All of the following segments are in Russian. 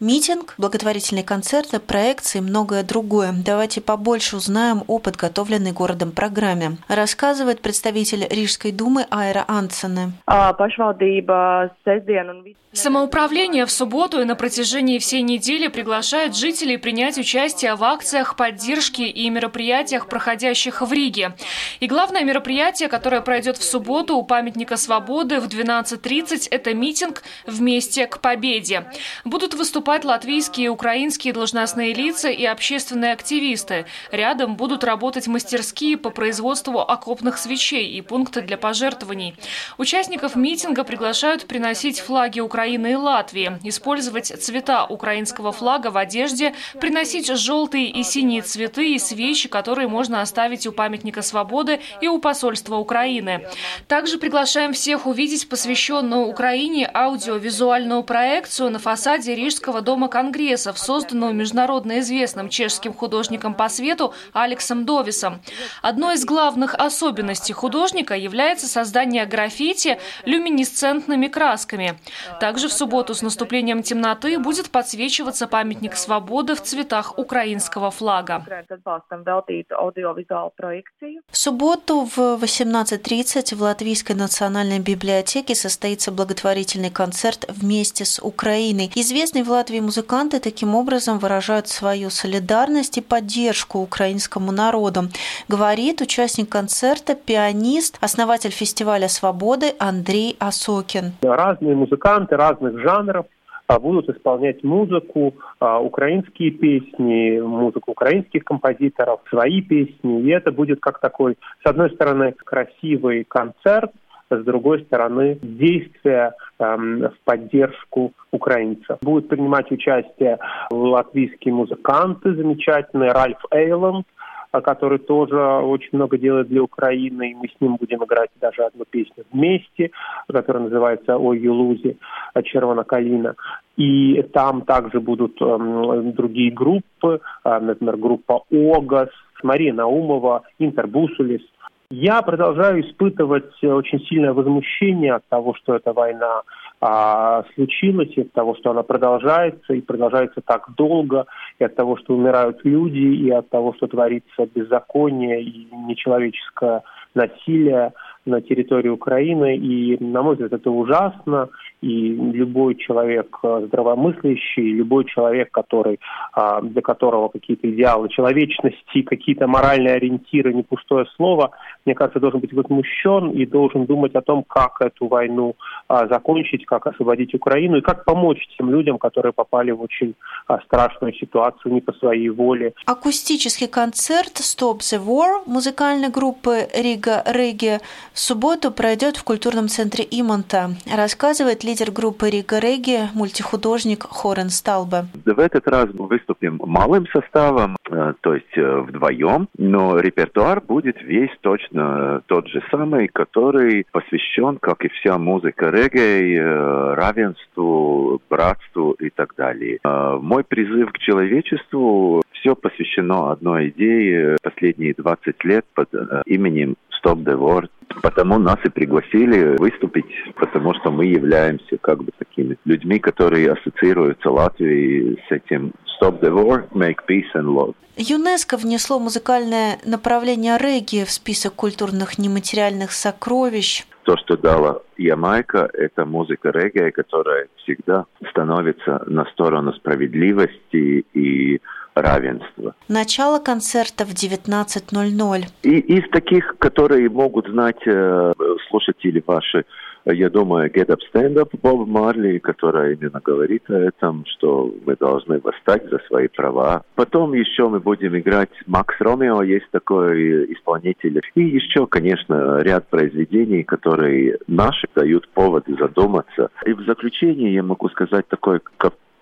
Митинг, благотворительные концерты, проекции и многое другое. Давайте побольше узнаем о подготовленной городом программе. Рассказывает представитель Рижской думы Айра Ансене. А, Самоуправление в субботу и на протяжении всей недели приглашает жителей принять участие в акциях поддержки и мероприятиях, проходящих в Риге. И главное мероприятие, которое пройдет в субботу у памятника свободы в 12.30, это митинг «Вместе к победе». Будут выступать латвийские и украинские должностные лица и общественные активисты. Рядом будут работать мастерские по производству окопных свечей и пункты для пожертвований. Участников митинга приглашают приносить флаги Украины и Латвии, использовать цвета украинского флага в одежде, приносить желтые и синие цветы и свечи, которые можно оставить у памятника свободы и у посольства Украины. Также приглашаем всех увидеть посвященную Украине аудиовизуальную проекцию на фасаде Рижского дома конгрессов, созданную международно известным чешским художником по свету Алексом Довисом. Одной из главных особенностей художника является создание граффити люминесцентными красками. Также в субботу с наступлением темноты будет подсвечиваться памятник свободы в цветах украинского флага. В субботу в 18.30 в Латвийской национальной библиотеке состоится благотворительный концерт вместе с Украиной. Известные в Латвии музыканты таким образом выражают свою солидарность и поддержку украинскому народу, говорит участник концерта, пианист, основатель фестиваля «Свободы» Андрей Осокин. Разные музыканты, разных жанров а, будут исполнять музыку, а, украинские песни, музыку украинских композиторов, свои песни. И это будет как такой, с одной стороны, красивый концерт, с другой стороны, действие эм, в поддержку украинцев. Будут принимать участие латвийские музыканты замечательные, Ральф Эйланд, а, который тоже очень много делает для Украины, и мы с ним будем играть даже одну песню вместе, которая называется «Ой, Юлузи» Червона Калина. И там также будут эм, другие группы, э, например, группа «Огас», Мария Наумова, Интербусулис. Я продолжаю испытывать очень сильное возмущение от того, что эта война а, случилось, и от того, что она продолжается, и продолжается так долго, и от того, что умирают люди, и от того, что творится беззаконие и нечеловеческое насилие на территории Украины. И, на мой взгляд, это ужасно. И любой человек э, здравомыслящий, любой человек, который, а, для которого какие-то идеалы человечности, какие-то моральные ориентиры, не пустое слово, мне кажется, должен быть возмущен и должен думать о том, как эту войну а, закончить, как освободить Украину и как помочь тем людям, которые попали в очень а, страшную ситуацию не по своей воле. Акустический концерт «Stop the War» музыкальной группы Рига Реги в субботу пройдет в культурном центре Имонта, рассказывает лидер группы Рига Реги, мультихудожник Хорен Сталбе. В этот раз выступим малым составом, э, то есть э, вдвоем, но репертуар будет весь точно тот же самый, который посвящен, как и вся музыка регги, э, равенству, братству и так далее. Мой призыв к человечеству все посвящено одной идее последние 20 лет под именем Stop the War. Потому нас и пригласили выступить, потому что мы являемся как бы такими людьми, которые ассоциируются Латвией с этим Stop the War, Make Peace and Love. ЮНЕСКО внесло музыкальное направление регги в список культурных нематериальных сокровищ. То, что дала Ямайка, это музыка регги, которая всегда становится на сторону справедливости и равенства. Начало концерта в 19.00. И из таких, которые могут знать э, слушатели ваши, я думаю, Get Up Stand Up Боб Марли, которая именно говорит о этом, что мы должны восстать за свои права. Потом еще мы будем играть Макс Ромео, есть такой исполнитель. И еще, конечно, ряд произведений, которые наши дают повод задуматься. И в заключение я могу сказать такой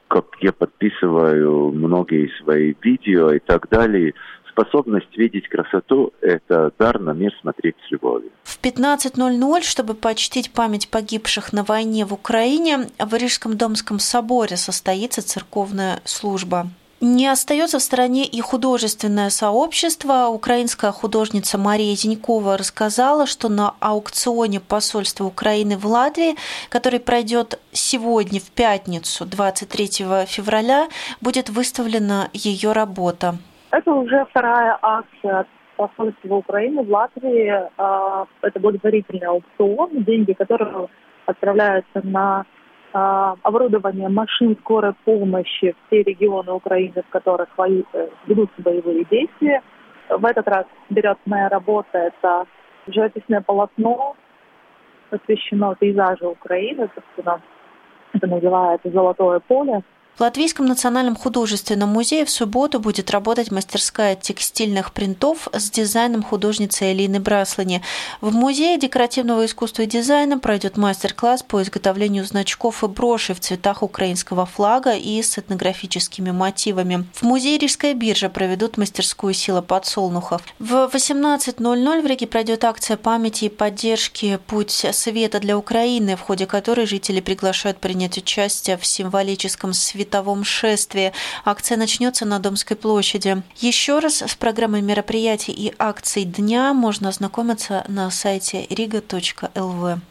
как я подписываю многие свои видео и так далее, способность видеть красоту – это дар на мир смотреть с любовью. В 15.00, чтобы почтить память погибших на войне в Украине, в Рижском Домском соборе состоится церковная служба. Не остается в стороне и художественное сообщество. Украинская художница Мария Зинькова рассказала, что на аукционе посольства Украины в Латвии, который пройдет сегодня, в пятницу, 23 февраля, будет выставлена ее работа. Это уже вторая акция посольства Украины в Латвии. А, это благотворительный аукцион, деньги, которые отправляются на оборудование машин скорой помощи в те регионы Украины, в которых э, ведутся боевые действия. В этот раз берет моя работа, это живописное полотно, посвящено пейзажу Украины, собственно, это называется «Золотое поле». В Латвийском национальном художественном музее в субботу будет работать мастерская текстильных принтов с дизайном художницы Элины Браслани. В музее декоративного искусства и дизайна пройдет мастер-класс по изготовлению значков и брошей в цветах украинского флага и с этнографическими мотивами. В музее Рижская биржа проведут мастерскую «Сила подсолнухов». В 18.00 в Риге пройдет акция памяти и поддержки «Путь света для Украины», в ходе которой жители приглашают принять участие в символическом свете световом шествии. Акция начнется на Домской площади. Еще раз с программой мероприятий и акций дня можно ознакомиться на сайте riga.lv.